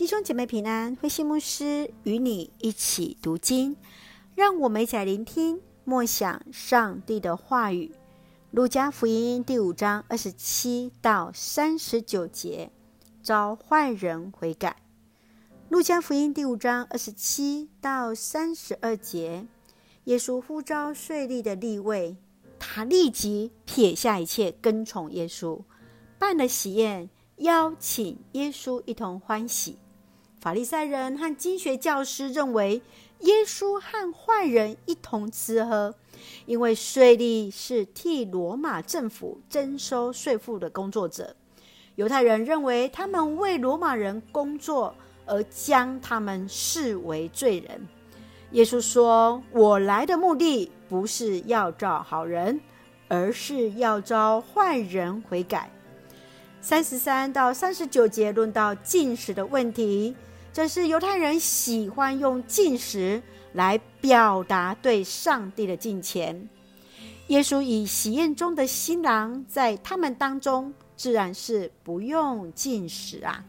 弟兄姐妹平安，慧馨牧师与你一起读经，让我们一起来聆听默想上帝的话语。路加福音第五章二十七到三十九节，召坏人悔改。路加福音第五章二十七到三十二节，耶稣呼召税吏的立位，他立即撇下一切，跟从耶稣，办了喜宴，邀请耶稣一同欢喜。法利赛人和经学教师认为，耶稣和坏人一同吃喝，因为税吏是替罗马政府征收税赋的工作者。犹太人认为他们为罗马人工作，而将他们视为罪人。耶稣说：“我来的目的不是要召好人，而是要召坏人悔改。”三十三到三十九节论到进食的问题。这是犹太人喜欢用禁食来表达对上帝的敬虔。耶稣以喜宴中的新郎在他们当中，自然是不用禁食啊。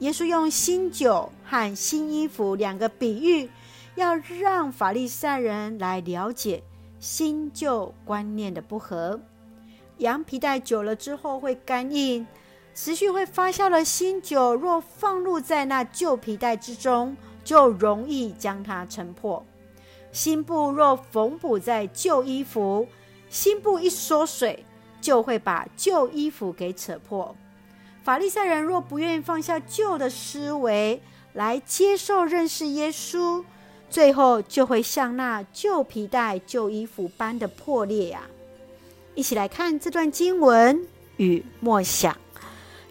耶稣用新酒和新衣服两个比喻，要让法利赛人来了解新旧观念的不合。羊皮带久了之后会干硬。持续会发酵的新酒，若放入在那旧皮带之中，就容易将它撑破；新布若缝补在旧衣服，新布一缩水，就会把旧衣服给扯破。法利赛人若不愿意放下旧的思维来接受认识耶稣，最后就会像那旧皮带、旧衣服般的破裂呀、一起来看这段经文与默想。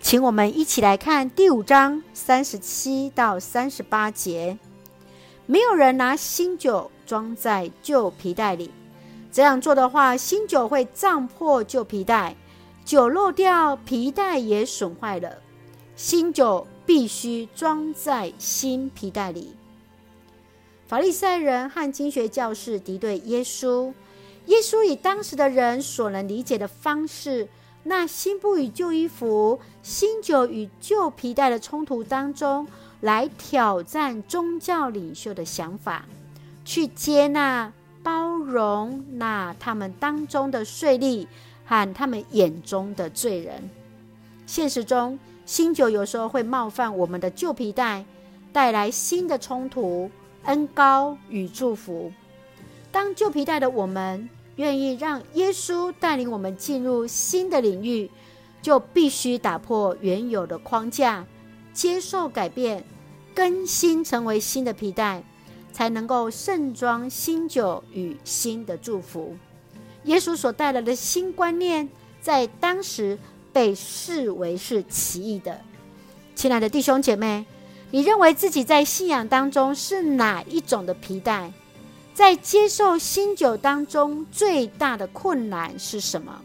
请我们一起来看第五章三十七到三十八节。没有人拿新酒装在旧皮带里，这样做的话，新酒会胀破旧皮带，酒漏掉，皮带也损坏了。新酒必须装在新皮带里。法利赛人和经学教士敌对耶稣，耶稣以当时的人所能理解的方式。那新布与旧衣服、新酒与旧皮带的冲突当中，来挑战宗教领袖的想法，去接纳、包容那他们当中的税吏和他们眼中的罪人。现实中，新酒有时候会冒犯我们的旧皮带，带来新的冲突、恩高与祝福。当旧皮带的我们，愿意让耶稣带领我们进入新的领域，就必须打破原有的框架，接受改变，更新成为新的皮带，才能够盛装新酒与新的祝福。耶稣所带来的新观念，在当时被视为是奇异的。亲爱的弟兄姐妹，你认为自己在信仰当中是哪一种的皮带？在接受新酒当中，最大的困难是什么？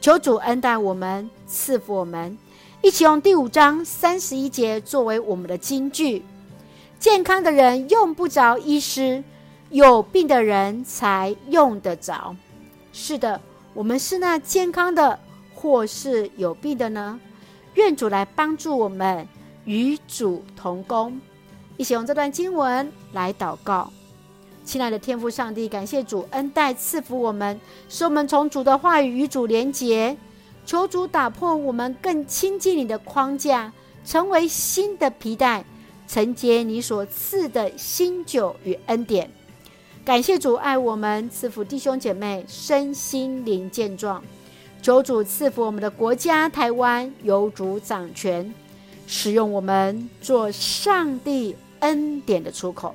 求主恩待我们，赐福我们，一起用第五章三十一节作为我们的金句：健康的人用不着医师，有病的人才用得着。是的，我们是那健康的，或是有病的呢？愿主来帮助我们，与主同工。一起用这段经文来祷告。亲爱的天父上帝，感谢主恩待赐福我们，使我们从主的话语与主连结。求主打破我们更亲近你的框架，成为新的皮带，承接你所赐的新酒与恩典。感谢主爱我们，赐福弟兄姐妹身心灵健壮。求主赐福我们的国家台湾，由主掌权，使用我们做上帝恩典的出口。